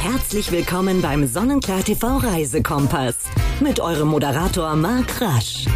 Herzlich willkommen beim Sonnenklar TV Reisekompass mit eurem Moderator Marc Rasch.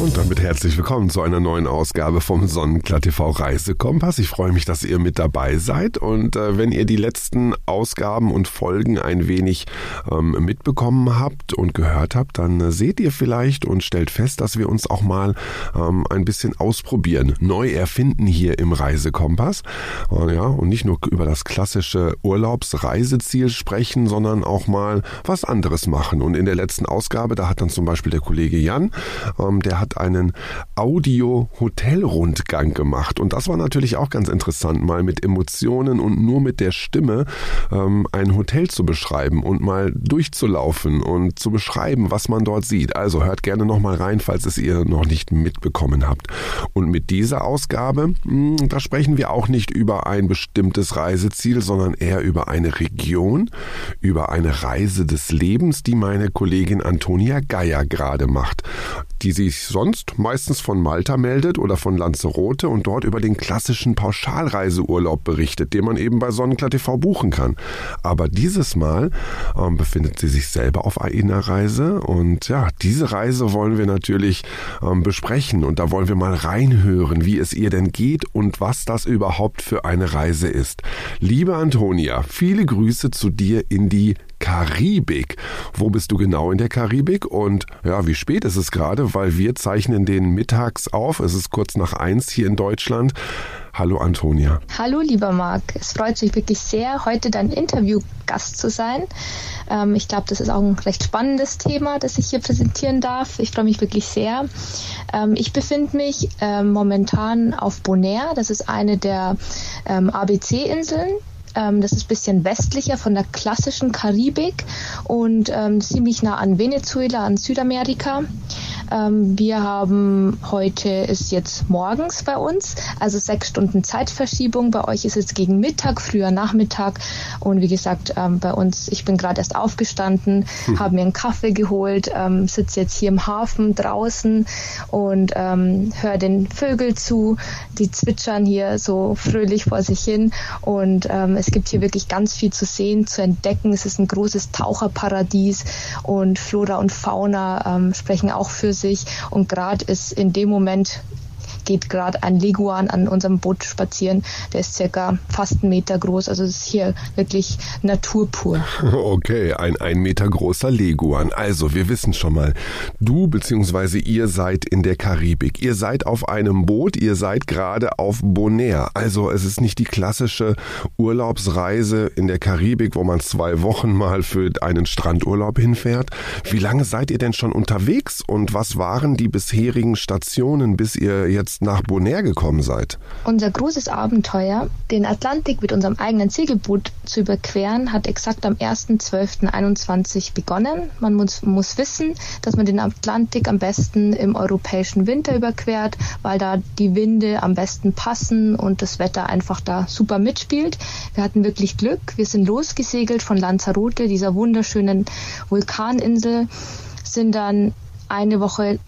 Und damit herzlich willkommen zu einer neuen Ausgabe vom Sonnenklar TV Reisekompass. Ich freue mich, dass ihr mit dabei seid und äh, wenn ihr die letzten Ausgaben und Folgen ein wenig ähm, mitbekommen habt und gehört habt, dann äh, seht ihr vielleicht und stellt fest, dass wir uns auch mal ähm, ein bisschen ausprobieren, neu erfinden hier im Reisekompass. Äh, ja, und nicht nur über das klassische Urlaubsreiseziel sprechen, sondern auch mal was anderes machen. Und in der letzten Ausgabe, da hat dann zum Beispiel der Kollege Jan, ähm, der hat hat einen Audio-Hotel-Rundgang gemacht. Und das war natürlich auch ganz interessant, mal mit Emotionen und nur mit der Stimme ähm, ein Hotel zu beschreiben und mal durchzulaufen und zu beschreiben, was man dort sieht. Also hört gerne nochmal rein, falls es ihr noch nicht mitbekommen habt. Und mit dieser Ausgabe, mh, hm, da sprechen wir auch nicht über ein bestimmtes Reiseziel, sondern eher über eine Region, über eine Reise des Lebens, die meine Kollegin Antonia Geier gerade macht, die sich sonst meistens von Malta meldet oder von Lanzarote und dort über den klassischen Pauschalreiseurlaub berichtet, den man eben bei Sonnenklar TV buchen kann. Aber dieses Mal ähm, befindet sie sich selber auf einer Reise und ja, diese Reise wollen wir natürlich ähm, besprechen und da wollen wir mal reinhören, wie es ihr denn geht und was das überhaupt für eine Reise ist. Liebe Antonia, viele Grüße zu dir in die Karibik. Wo bist du genau in der Karibik? Und ja, wie spät ist es gerade? Weil wir zeichnen den mittags auf. Es ist kurz nach eins hier in Deutschland. Hallo Antonia. Hallo lieber Marc. Es freut mich wirklich sehr, heute dein Interviewgast zu sein. Ähm, ich glaube, das ist auch ein recht spannendes Thema, das ich hier präsentieren darf. Ich freue mich wirklich sehr. Ähm, ich befinde mich ähm, momentan auf Bonaire. Das ist eine der ähm, ABC-Inseln ähm, das ist ein bisschen westlicher von der klassischen Karibik und ähm, ziemlich nah an Venezuela, an Südamerika. Ähm, wir haben heute ist jetzt morgens bei uns, also sechs Stunden Zeitverschiebung. Bei euch ist es gegen Mittag, früher Nachmittag. Und wie gesagt, ähm, bei uns, ich bin gerade erst aufgestanden, hm. habe mir einen Kaffee geholt, ähm, sitze jetzt hier im Hafen draußen und ähm, höre den Vögel zu. Die zwitschern hier so fröhlich vor sich hin. Und ähm, es gibt hier wirklich ganz viel zu sehen, zu entdecken. Es ist ein großes Taucherparadies und Flora und Fauna ähm, sprechen auch für sich. Und gerade ist in dem Moment geht gerade ein Leguan an unserem Boot spazieren. Der ist circa fast einen Meter groß. Also es ist hier wirklich Natur pur. Okay, ein ein Meter großer Leguan. Also wir wissen schon mal, du bzw. ihr seid in der Karibik. Ihr seid auf einem Boot, ihr seid gerade auf Bonaire. Also es ist nicht die klassische Urlaubsreise in der Karibik, wo man zwei Wochen mal für einen Strandurlaub hinfährt. Wie lange seid ihr denn schon unterwegs und was waren die bisherigen Stationen, bis ihr jetzt jetzt nach Bonaire gekommen seid? Unser großes Abenteuer, den Atlantik mit unserem eigenen Segelboot zu überqueren, hat exakt am 1.12.21 begonnen. Man muss, muss wissen, dass man den Atlantik am besten im europäischen Winter überquert, weil da die Winde am besten passen und das Wetter einfach da super mitspielt. Wir hatten wirklich Glück. Wir sind losgesegelt von Lanzarote, dieser wunderschönen Vulkaninsel, sind dann eine Woche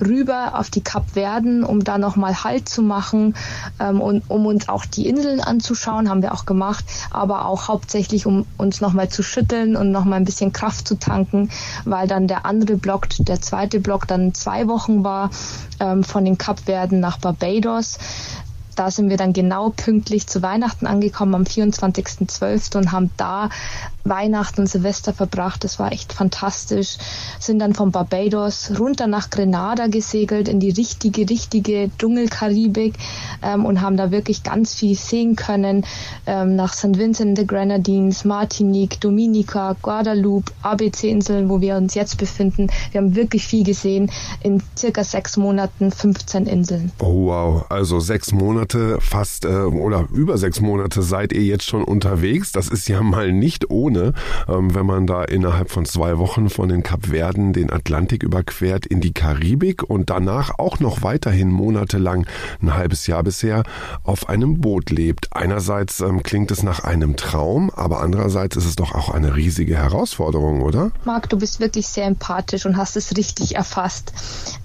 rüber auf die Kapverden, um da nochmal Halt zu machen ähm, und um uns auch die Inseln anzuschauen, haben wir auch gemacht, aber auch hauptsächlich, um uns nochmal zu schütteln und nochmal ein bisschen Kraft zu tanken, weil dann der andere Block, der zweite Block dann zwei Wochen war, ähm, von den Kapverden nach Barbados da sind wir dann genau pünktlich zu Weihnachten angekommen am 24.12. und haben da Weihnachten und Silvester verbracht. Das war echt fantastisch. Sind dann von Barbados runter nach Grenada gesegelt in die richtige, richtige Dschungelkaribik ähm, und haben da wirklich ganz viel sehen können. Ähm, nach St. Vincent the Grenadines, Martinique, Dominica, Guadeloupe, ABC-Inseln, wo wir uns jetzt befinden. Wir haben wirklich viel gesehen. In circa sechs Monaten 15 Inseln. Oh wow, also sechs Monate Monate, fast äh, oder über sechs Monate seid ihr jetzt schon unterwegs. Das ist ja mal nicht ohne, ähm, wenn man da innerhalb von zwei Wochen von den Kapverden den Atlantik überquert in die Karibik und danach auch noch weiterhin monatelang, ein halbes Jahr bisher, auf einem Boot lebt. Einerseits ähm, klingt es nach einem Traum, aber andererseits ist es doch auch eine riesige Herausforderung, oder? Marc, du bist wirklich sehr empathisch und hast es richtig erfasst.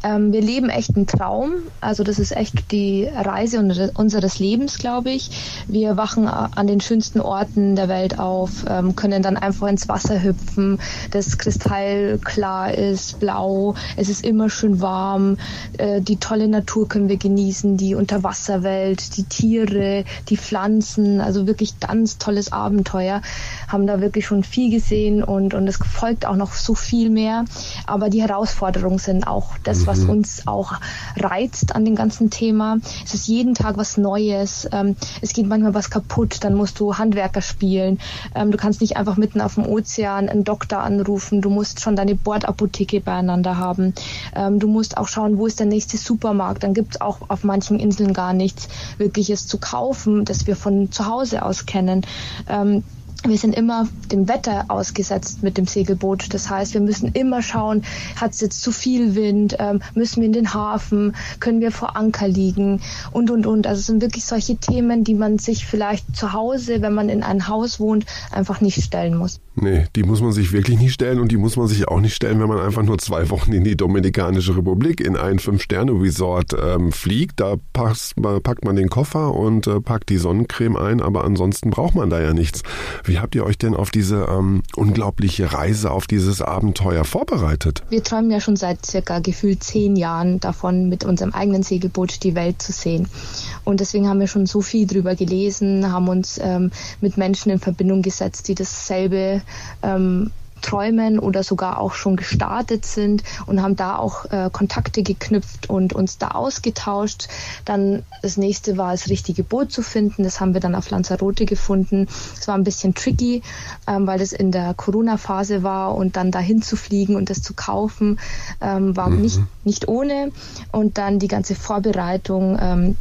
Ähm, wir leben echt einen Traum. Also das ist echt die Reise unseres Lebens, glaube ich. Wir wachen an den schönsten Orten der Welt auf, ähm, können dann einfach ins Wasser hüpfen, das kristallklar ist, blau, es ist immer schön warm, äh, die tolle Natur können wir genießen, die Unterwasserwelt, die Tiere, die Pflanzen, also wirklich ganz tolles Abenteuer, haben da wirklich schon viel gesehen und, und es folgt auch noch so viel mehr, aber die Herausforderungen sind auch das, was mhm. uns auch reizt an dem ganzen Thema. Es ist jeden Tag was Neues, ähm, es geht manchmal was kaputt, dann musst du Handwerker spielen, ähm, du kannst nicht einfach mitten auf dem Ozean einen Doktor anrufen, du musst schon deine Bordapotheke beieinander haben, ähm, du musst auch schauen, wo ist der nächste Supermarkt, dann gibt es auch auf manchen Inseln gar nichts Wirkliches zu kaufen, das wir von zu Hause aus kennen. Ähm, wir sind immer dem Wetter ausgesetzt mit dem Segelboot. Das heißt, wir müssen immer schauen, hat es jetzt zu viel Wind, ähm, müssen wir in den Hafen, können wir vor Anker liegen und, und, und. Also es sind wirklich solche Themen, die man sich vielleicht zu Hause, wenn man in einem Haus wohnt, einfach nicht stellen muss. Nee, die muss man sich wirklich nicht stellen und die muss man sich auch nicht stellen, wenn man einfach nur zwei Wochen in die Dominikanische Republik in ein Fünf-Sterne-Resort ähm, fliegt. Da passt, packt man den Koffer und äh, packt die Sonnencreme ein, aber ansonsten braucht man da ja nichts. Wie habt ihr euch denn auf diese ähm, unglaubliche Reise, auf dieses Abenteuer vorbereitet? Wir träumen ja schon seit circa gefühlt zehn Jahren davon, mit unserem eigenen Segelboot die Welt zu sehen. Und deswegen haben wir schon so viel drüber gelesen, haben uns ähm, mit Menschen in Verbindung gesetzt, die dasselbe ähm, träumen oder sogar auch schon gestartet sind und haben da auch äh, Kontakte geknüpft und uns da ausgetauscht. Dann das nächste war das richtige Boot zu finden. Das haben wir dann auf Lanzarote gefunden. Es war ein bisschen tricky, ähm, weil das in der Corona-Phase war und dann dahin zu fliegen und das zu kaufen ähm, war mhm. nicht, nicht ohne. Und dann die ganze Vorbereitung. Ähm,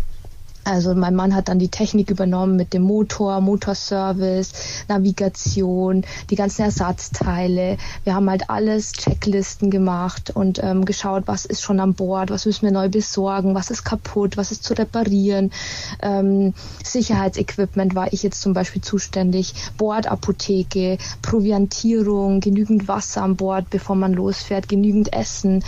also mein Mann hat dann die Technik übernommen mit dem Motor, Motorservice, Navigation, die ganzen Ersatzteile. Wir haben halt alles, Checklisten gemacht und ähm, geschaut, was ist schon an Bord, was müssen wir neu besorgen, was ist kaputt, was ist zu reparieren. Ähm, Sicherheitsequipment war ich jetzt zum Beispiel zuständig, Bordapotheke, Proviantierung, genügend Wasser an Bord, bevor man losfährt, genügend Essen.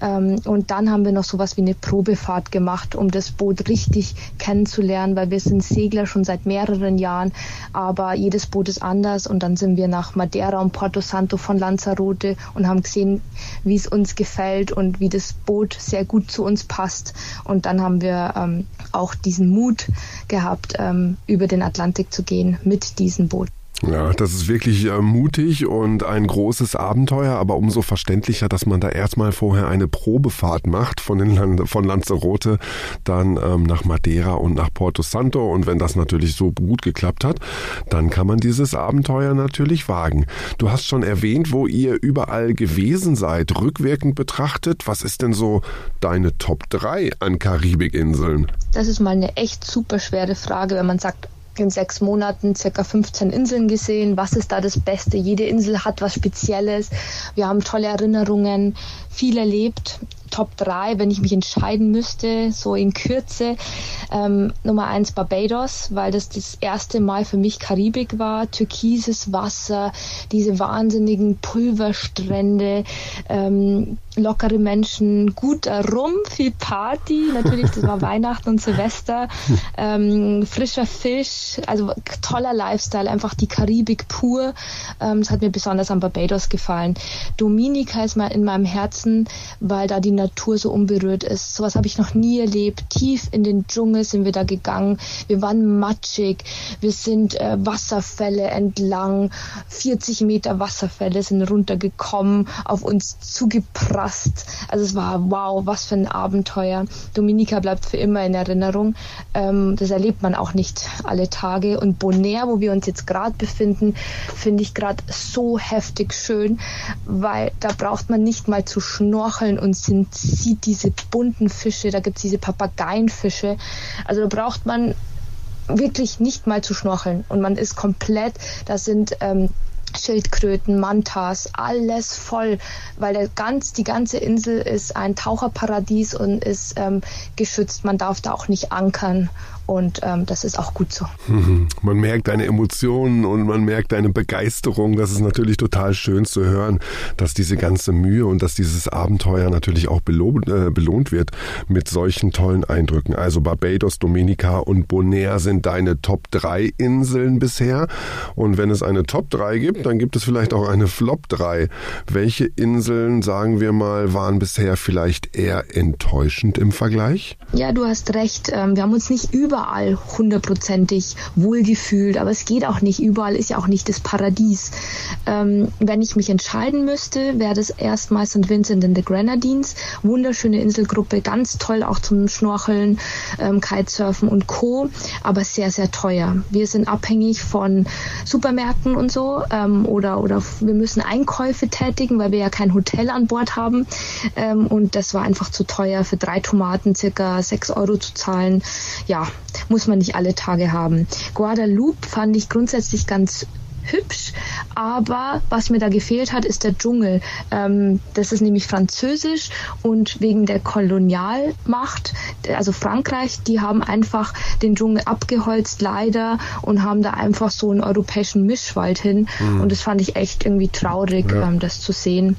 Ähm, und dann haben wir noch sowas wie eine Probefahrt gemacht, um das Boot richtig kennenzulernen, weil wir sind Segler schon seit mehreren Jahren, aber jedes Boot ist anders und dann sind wir nach Madeira und Porto Santo von Lanzarote und haben gesehen, wie es uns gefällt und wie das Boot sehr gut zu uns passt und dann haben wir ähm, auch diesen Mut gehabt, ähm, über den Atlantik zu gehen mit diesem Boot. Ja, das ist wirklich äh, mutig und ein großes Abenteuer, aber umso verständlicher, dass man da erstmal vorher eine Probefahrt macht von, den Land von Lanzarote dann ähm, nach Madeira und nach Porto Santo. Und wenn das natürlich so gut geklappt hat, dann kann man dieses Abenteuer natürlich wagen. Du hast schon erwähnt, wo ihr überall gewesen seid, rückwirkend betrachtet. Was ist denn so deine Top 3 an Karibikinseln? Das ist mal eine echt super schwere Frage, wenn man sagt, in sechs Monaten circa 15 Inseln gesehen. Was ist da das Beste? Jede Insel hat was Spezielles. Wir haben tolle Erinnerungen, viel erlebt. Top 3, wenn ich mich entscheiden müsste, so in Kürze. Ähm, Nummer 1 Barbados, weil das das erste Mal für mich Karibik war. Türkises Wasser, diese wahnsinnigen Pulverstrände, ähm, lockere Menschen, guter Rum, viel Party. Natürlich, das war Weihnachten und Silvester. Ähm, frischer Fisch, also toller Lifestyle, einfach die Karibik pur. Ähm, das hat mir besonders an Barbados gefallen. Dominika ist mal in meinem Herzen, weil da die Natur so unberührt ist. Sowas habe ich noch nie erlebt. Tief in den Dschungel sind wir da gegangen. Wir waren matschig. Wir sind äh, Wasserfälle entlang. 40 Meter Wasserfälle sind runtergekommen, auf uns zugeprallt gerast. Also es war wow, was für ein Abenteuer. Dominica bleibt für immer in Erinnerung. Ähm, das erlebt man auch nicht alle Tage. Und Bonaire, wo wir uns jetzt gerade befinden, finde ich gerade so heftig schön, weil da braucht man nicht mal zu schnorcheln und sind, sieht diese bunten Fische, da gibt es diese Papageienfische. Also da braucht man wirklich nicht mal zu schnorcheln und man ist komplett, da sind ähm, Schildkröten, Mantas, alles voll, weil der ganz, die ganze Insel ist ein Taucherparadies und ist ähm, geschützt. Man darf da auch nicht ankern und ähm, das ist auch gut so. Man merkt deine Emotionen und man merkt deine Begeisterung. Das ist natürlich total schön zu hören, dass diese ganze Mühe und dass dieses Abenteuer natürlich auch belohnt, äh, belohnt wird mit solchen tollen Eindrücken. Also Barbados, Dominica und Bonaire sind deine Top 3 Inseln bisher. Und wenn es eine Top 3 gibt, dann gibt es vielleicht auch eine Flop 3. Welche Inseln, sagen wir mal, waren bisher vielleicht eher enttäuschend im Vergleich? Ja, du hast recht. Ähm, wir haben uns nicht über überall hundertprozentig wohlgefühlt, aber es geht auch nicht. Überall ist ja auch nicht das Paradies. Ähm, wenn ich mich entscheiden müsste, wäre das erstmal St. Vincent and the Grenadines. Wunderschöne Inselgruppe, ganz toll auch zum Schnorcheln, ähm, Kitesurfen und Co. Aber sehr, sehr teuer. Wir sind abhängig von Supermärkten und so ähm, oder, oder wir müssen Einkäufe tätigen, weil wir ja kein Hotel an Bord haben. Ähm, und das war einfach zu teuer für drei Tomaten circa sechs Euro zu zahlen. Ja, muss man nicht alle Tage haben. Guadalupe fand ich grundsätzlich ganz hübsch, aber was mir da gefehlt hat, ist der Dschungel. Ähm, das ist nämlich französisch und wegen der Kolonialmacht, also Frankreich, die haben einfach den Dschungel abgeholzt, leider, und haben da einfach so einen europäischen Mischwald hin. Mhm. Und das fand ich echt irgendwie traurig, ja. ähm, das zu sehen.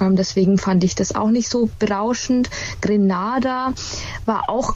Ähm, deswegen fand ich das auch nicht so berauschend. Grenada war auch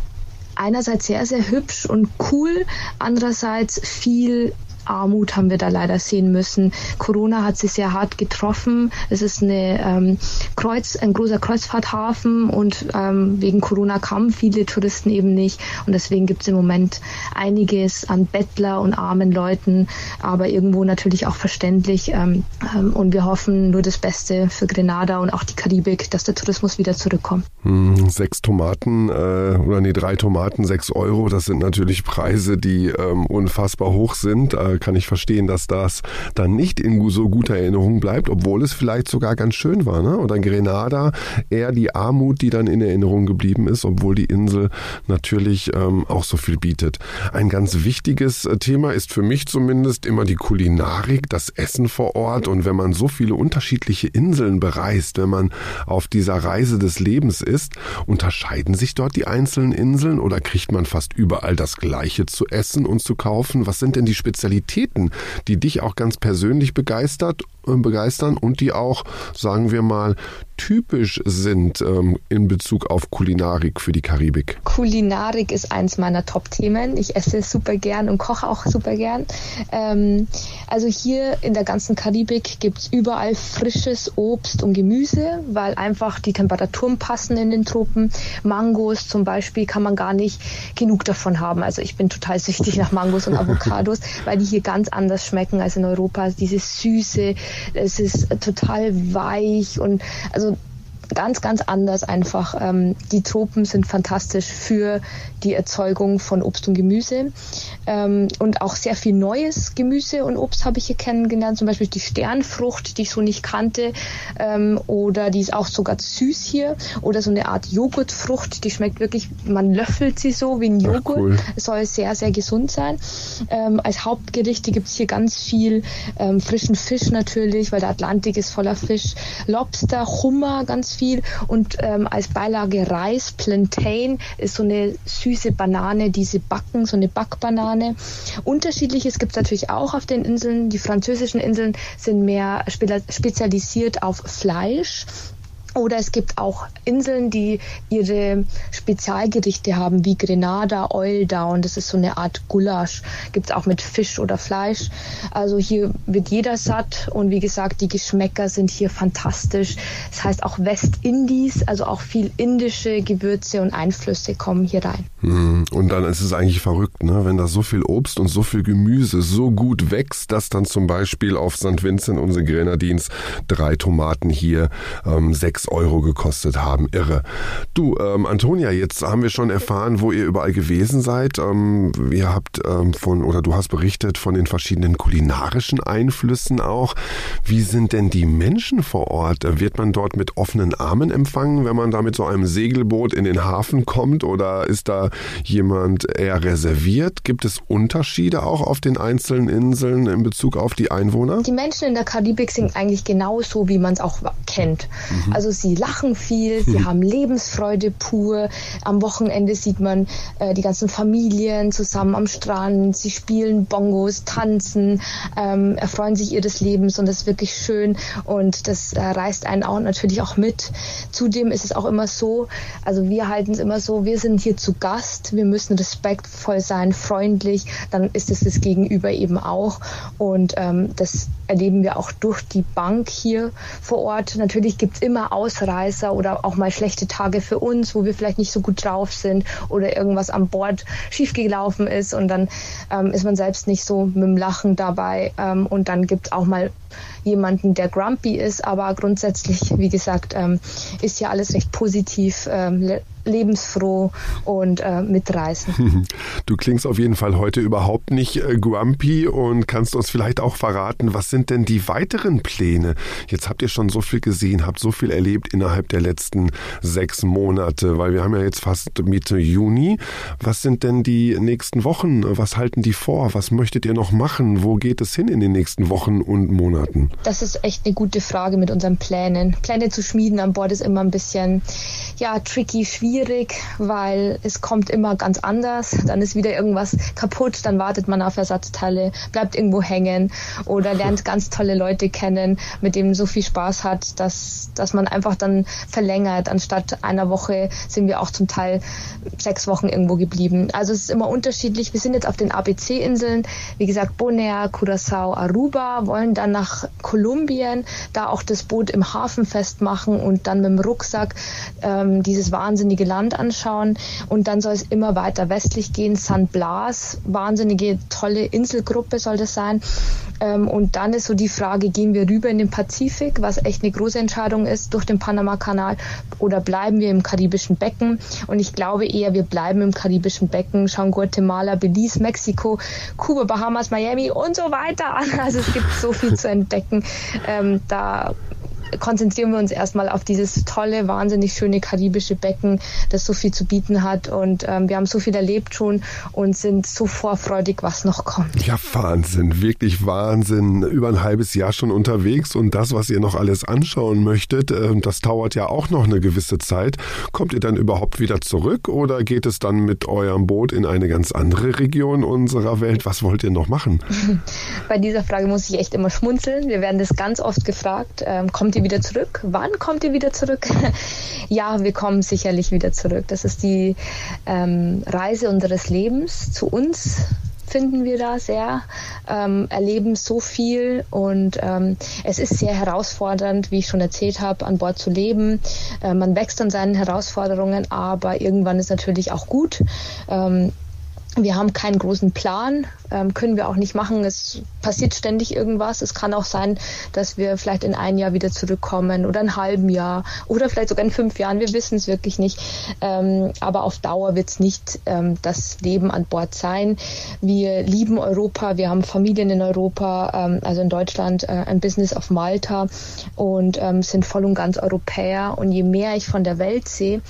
einerseits sehr, sehr hübsch und cool, andererseits viel Armut haben wir da leider sehen müssen. Corona hat sie sehr hart getroffen. Es ist eine, ähm, Kreuz, ein großer Kreuzfahrthafen und ähm, wegen Corona kamen viele Touristen eben nicht. Und deswegen gibt es im Moment einiges an Bettler und armen Leuten, aber irgendwo natürlich auch verständlich. Ähm, ähm, und wir hoffen nur das Beste für Grenada und auch die Karibik, dass der Tourismus wieder zurückkommt. Hm, sechs Tomaten äh, oder nee, drei Tomaten, sechs Euro, das sind natürlich Preise, die ähm, unfassbar hoch sind. Äh, kann ich verstehen, dass das dann nicht in so guter Erinnerung bleibt, obwohl es vielleicht sogar ganz schön war. Ne? Oder Grenada eher die Armut, die dann in Erinnerung geblieben ist, obwohl die Insel natürlich ähm, auch so viel bietet. Ein ganz wichtiges äh, Thema ist für mich zumindest immer die Kulinarik, das Essen vor Ort. Und wenn man so viele unterschiedliche Inseln bereist, wenn man auf dieser Reise des Lebens ist, unterscheiden sich dort die einzelnen Inseln oder kriegt man fast überall das Gleiche zu essen und zu kaufen? Was sind denn die Spezialitäten? Qualitäten, die dich auch ganz persönlich begeistert, äh, begeistern und die auch, sagen wir mal, typisch sind ähm, in Bezug auf Kulinarik für die Karibik? Kulinarik ist eins meiner Top-Themen. Ich esse super gern und koche auch super gern. Ähm, also hier in der ganzen Karibik gibt es überall frisches Obst und Gemüse, weil einfach die Temperaturen passen in den Tropen. Mangos zum Beispiel kann man gar nicht genug davon haben. Also ich bin total süchtig nach Mangos und Avocados, weil die hier ganz anders schmecken als in Europa. Diese Süße, es ist total weich und also ganz, ganz anders einfach. Ähm, die Tropen sind fantastisch für die Erzeugung von Obst und Gemüse. Ähm, und auch sehr viel neues Gemüse und Obst habe ich hier kennengelernt. Zum Beispiel die Sternfrucht, die ich so nicht kannte. Ähm, oder die ist auch sogar süß hier. Oder so eine Art Joghurtfrucht, die schmeckt wirklich, man löffelt sie so wie ein Joghurt. Cool. soll sehr, sehr gesund sein. Ähm, als Hauptgerichte gibt es hier ganz viel ähm, frischen Fisch natürlich, weil der Atlantik ist voller Fisch. Lobster, Hummer, ganz viel und ähm, als Beilage Reis, Plantain ist so eine süße Banane, diese Backen, so eine Backbanane. Unterschiedliches gibt es natürlich auch auf den Inseln. Die französischen Inseln sind mehr spezialisiert auf Fleisch. Oder es gibt auch Inseln, die ihre Spezialgerichte haben, wie Grenada, Oil Down. Das ist so eine Art Gulasch. Gibt es auch mit Fisch oder Fleisch. Also hier wird jeder satt und wie gesagt, die Geschmäcker sind hier fantastisch. Das heißt auch Westindies, also auch viel indische Gewürze und Einflüsse kommen hier rein. Hm, und dann ist es eigentlich verrückt, ne? wenn da so viel Obst und so viel Gemüse so gut wächst, dass dann zum Beispiel auf St. Vincent unsere Grenadins drei Tomaten hier ähm, sechs sechs Euro gekostet haben. Irre. Du, ähm, Antonia, jetzt haben wir schon erfahren, wo ihr überall gewesen seid. Ähm, ihr habt ähm, von, oder du hast berichtet von den verschiedenen kulinarischen Einflüssen auch. Wie sind denn die Menschen vor Ort? Wird man dort mit offenen Armen empfangen, wenn man da mit so einem Segelboot in den Hafen kommt? Oder ist da jemand eher reserviert? Gibt es Unterschiede auch auf den einzelnen Inseln in Bezug auf die Einwohner? Die Menschen in der Karibik sind eigentlich genauso, wie man es auch kennt. Mhm. Also sie lachen viel, sie haben Lebensfreude pur. Am Wochenende sieht man äh, die ganzen Familien zusammen am Strand. Sie spielen Bongos, tanzen, ähm, erfreuen sich ihres Lebens und das ist wirklich schön und das äh, reißt einen auch natürlich auch mit. Zudem ist es auch immer so, also wir halten es immer so, wir sind hier zu Gast, wir müssen respektvoll sein, freundlich, dann ist es das Gegenüber eben auch und ähm, das erleben wir auch durch die Bank hier vor Ort. Natürlich gibt es immer Ausreißer oder auch mal schlechte Tage für uns, wo wir vielleicht nicht so gut drauf sind oder irgendwas an Bord schiefgelaufen ist und dann ähm, ist man selbst nicht so mit dem Lachen dabei ähm, und dann gibt es auch mal jemanden, der grumpy ist, aber grundsätzlich, wie gesagt, ähm, ist ja alles recht positiv. Lebensfroh und äh, mitreißen. Du klingst auf jeden Fall heute überhaupt nicht äh, grumpy und kannst uns vielleicht auch verraten, was sind denn die weiteren Pläne? Jetzt habt ihr schon so viel gesehen, habt so viel erlebt innerhalb der letzten sechs Monate, weil wir haben ja jetzt fast Mitte Juni. Was sind denn die nächsten Wochen? Was halten die vor? Was möchtet ihr noch machen? Wo geht es hin in den nächsten Wochen und Monaten? Das ist echt eine gute Frage mit unseren Plänen. Pläne zu schmieden an Bord ist immer ein bisschen, ja, tricky, schwierig, weil es kommt immer ganz anders. Dann ist wieder irgendwas kaputt, dann wartet man auf Ersatzteile, bleibt irgendwo hängen oder lernt ganz tolle Leute kennen, mit denen so viel Spaß hat, dass, dass man einfach dann verlängert. Anstatt einer Woche sind wir auch zum Teil sechs Wochen irgendwo geblieben. Also es ist immer unterschiedlich. Wir sind jetzt auf den ABC-Inseln, wie gesagt, Bonaire, Curaçao, Aruba, wollen dann nach Kolumbien, da auch das Boot im Hafen festmachen und dann mit dem Rucksack ähm, dieses wahnsinnige Land anschauen. Und dann soll es immer weiter westlich gehen. San Blas, wahnsinnige tolle Inselgruppe soll das sein. Ähm, und dann ist so die Frage, gehen wir rüber in den Pazifik, was echt eine große Entscheidung ist, durch den Panama-Kanal, oder bleiben wir im karibischen Becken? Und ich glaube eher, wir bleiben im karibischen Becken, schauen Guatemala, Belize, Mexiko, Kuba, Bahamas, Miami und so weiter an. Also es gibt so viel zu entdecken ähm, da konzentrieren wir uns erstmal auf dieses tolle, wahnsinnig schöne karibische Becken, das so viel zu bieten hat. Und ähm, wir haben so viel erlebt schon und sind so vorfreudig, was noch kommt. Ja, Wahnsinn, wirklich Wahnsinn. Über ein halbes Jahr schon unterwegs und das, was ihr noch alles anschauen möchtet, äh, das dauert ja auch noch eine gewisse Zeit. Kommt ihr dann überhaupt wieder zurück oder geht es dann mit eurem Boot in eine ganz andere Region unserer Welt? Was wollt ihr noch machen? Bei dieser Frage muss ich echt immer schmunzeln. Wir werden das ganz oft gefragt. Ähm, kommt ihr wieder zurück? Wann kommt ihr wieder zurück? ja, wir kommen sicherlich wieder zurück. Das ist die ähm, Reise unseres Lebens zu uns finden wir da sehr, ähm, erleben so viel und ähm, es ist sehr herausfordernd, wie ich schon erzählt habe, an Bord zu leben. Äh, man wächst an seinen Herausforderungen, aber irgendwann ist natürlich auch gut. Ähm, wir haben keinen großen Plan, ähm, können wir auch nicht machen. Es passiert ständig irgendwas. Es kann auch sein, dass wir vielleicht in ein Jahr wieder zurückkommen oder ein halben Jahr oder vielleicht sogar in fünf Jahren. Wir wissen es wirklich nicht. Ähm, aber auf Dauer wird es nicht ähm, das Leben an Bord sein. Wir lieben Europa. Wir haben Familien in Europa, ähm, also in Deutschland, äh, ein Business auf Malta und ähm, sind voll und ganz Europäer. Und je mehr ich von der Welt sehe,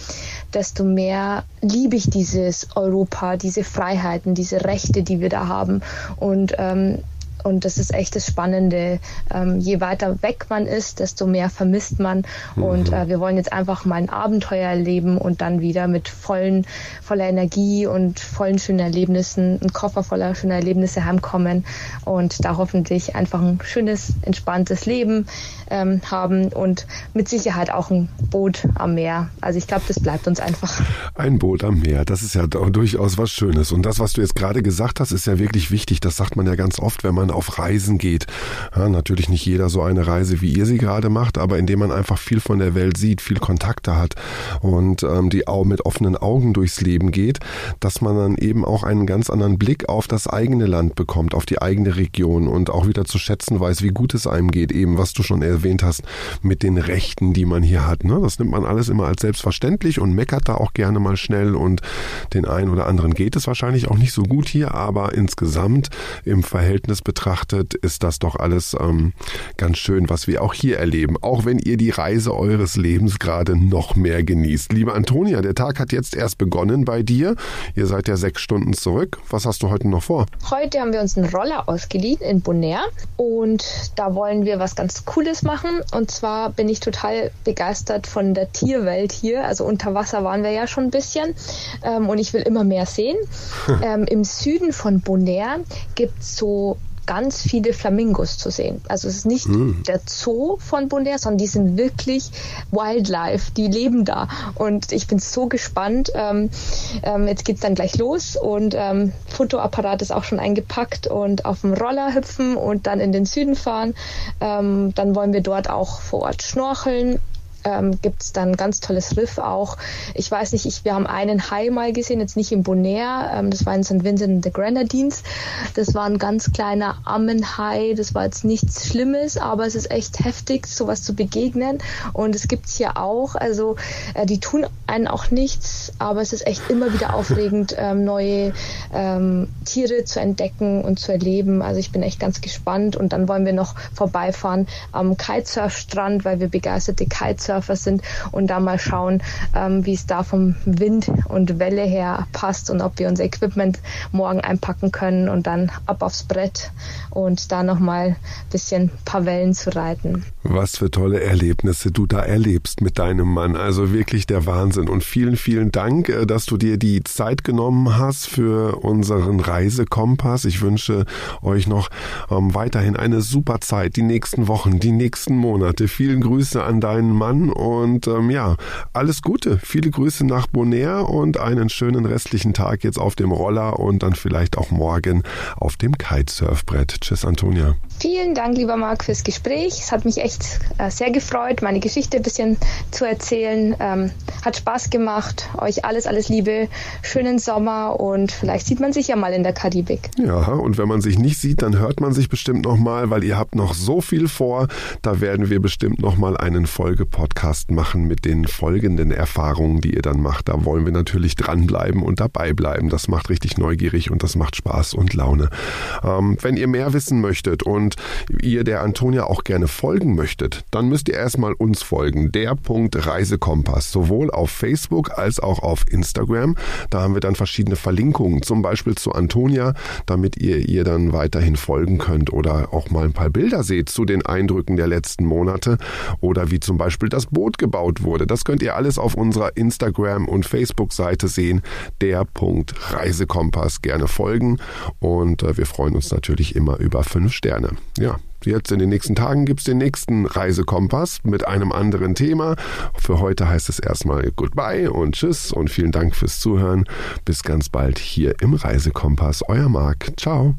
desto mehr liebe ich dieses Europa, diese Freiheiten, diese Rechte, die wir da haben. Und ähm, und das ist echt das Spannende. Ähm, je weiter weg man ist, desto mehr vermisst man. Mhm. Und äh, wir wollen jetzt einfach mal ein Abenteuer erleben und dann wieder mit vollen, voller Energie und vollen schönen Erlebnissen, ein Koffer voller schöner Erlebnisse heimkommen und da hoffentlich einfach ein schönes, entspanntes Leben ähm, haben und mit Sicherheit auch ein Boot am Meer. Also ich glaube, das bleibt uns einfach. Ein Boot am Meer, das ist ja durchaus was Schönes. Und das, was du jetzt gerade gesagt hast, ist ja wirklich wichtig. Das sagt man ja ganz oft, wenn man auf Reisen geht. Ja, natürlich nicht jeder so eine Reise, wie ihr sie gerade macht, aber indem man einfach viel von der Welt sieht, viel Kontakte hat und ähm, die auch mit offenen Augen durchs Leben geht, dass man dann eben auch einen ganz anderen Blick auf das eigene Land bekommt, auf die eigene Region und auch wieder zu schätzen weiß, wie gut es einem geht, eben was du schon erwähnt hast, mit den Rechten, die man hier hat. Ne? Das nimmt man alles immer als selbstverständlich und meckert da auch gerne mal schnell und den einen oder anderen geht es wahrscheinlich auch nicht so gut hier, aber insgesamt im Verhältnis betrachtet ist das doch alles ähm, ganz schön, was wir auch hier erleben, auch wenn ihr die Reise eures Lebens gerade noch mehr genießt. Liebe Antonia, der Tag hat jetzt erst begonnen bei dir. Ihr seid ja sechs Stunden zurück. Was hast du heute noch vor? Heute haben wir uns einen Roller ausgeliehen in Bonaire und da wollen wir was ganz Cooles machen. Und zwar bin ich total begeistert von der Tierwelt hier. Also unter Wasser waren wir ja schon ein bisschen ähm, und ich will immer mehr sehen. ähm, Im Süden von Bonaire gibt es so ganz viele Flamingos zu sehen. Also es ist nicht mhm. der Zoo von Bonaire, sondern die sind wirklich Wildlife, die leben da. Und ich bin so gespannt. Ähm, ähm, jetzt geht's dann gleich los und ähm, Fotoapparat ist auch schon eingepackt und auf dem Roller hüpfen und dann in den Süden fahren. Ähm, dann wollen wir dort auch vor Ort schnorcheln ähm, gibt es dann ein ganz tolles Riff auch. Ich weiß nicht, ich, wir haben einen Hai mal gesehen, jetzt nicht in Bonaire, ähm, das war in St. Vincent and the Grenadines. Das war ein ganz kleiner Ammenhai, das war jetzt nichts Schlimmes, aber es ist echt heftig, sowas zu begegnen. Und es gibt es hier auch, also äh, die tun einen auch nichts, aber es ist echt immer wieder aufregend, ähm, neue ähm, Tiere zu entdecken und zu erleben. Also ich bin echt ganz gespannt und dann wollen wir noch vorbeifahren am Kitesurfstrand, weil wir begeisterte Kitesurfer Kitesurfer sind und da mal schauen, ähm, wie es da vom Wind und Welle her passt und ob wir unser Equipment morgen einpacken können und dann ab aufs Brett und da nochmal ein bisschen paar Wellen zu reiten. Was für tolle Erlebnisse du da erlebst mit deinem Mann. Also wirklich der Wahnsinn. Und vielen, vielen Dank, äh, dass du dir die Zeit genommen hast für unseren Reisekompass. Ich wünsche euch noch ähm, weiterhin eine super Zeit, die nächsten Wochen, die nächsten Monate. Vielen Grüße an deinen Mann und ähm, ja, alles Gute. Viele Grüße nach Bonaire und einen schönen restlichen Tag jetzt auf dem Roller und dann vielleicht auch morgen auf dem Kitesurfbrett. Tschüss, Antonia. Vielen Dank, lieber Marc, fürs Gespräch. Es hat mich echt äh, sehr gefreut, meine Geschichte ein bisschen zu erzählen. Ähm, hat Spaß gemacht. Euch alles, alles Liebe. Schönen Sommer und vielleicht sieht man sich ja mal in der Karibik. Ja, und wenn man sich nicht sieht, dann hört man sich bestimmt noch mal, weil ihr habt noch so viel vor. Da werden wir bestimmt noch mal einen Folge-Podcast machen mit den folgenden Erfahrungen, die ihr dann macht. Da wollen wir natürlich dranbleiben und dabei bleiben. Das macht richtig neugierig und das macht Spaß und Laune. Ähm, wenn ihr mehr wissen möchtet und ihr der Antonia auch gerne folgen möchtet, dann müsst ihr erstmal uns folgen. Der Punkt Reisekompass, sowohl auf Facebook als auch auf Instagram. Da haben wir dann verschiedene Verlinkungen, zum Beispiel zu Antonia, damit ihr ihr dann weiterhin folgen könnt oder auch mal ein paar Bilder seht zu den Eindrücken der letzten Monate oder wie zum Beispiel das Boot gebaut wurde. Das könnt ihr alles auf unserer Instagram- und Facebook-Seite sehen. Der Punkt Reisekompass gerne folgen und äh, wir freuen uns natürlich immer über fünf Sterne ja, jetzt in den nächsten Tagen gibt es den nächsten Reisekompass mit einem anderen Thema. Für heute heißt es erstmal Goodbye und Tschüss und vielen Dank fürs Zuhören. Bis ganz bald hier im Reisekompass. Euer Marc. Ciao.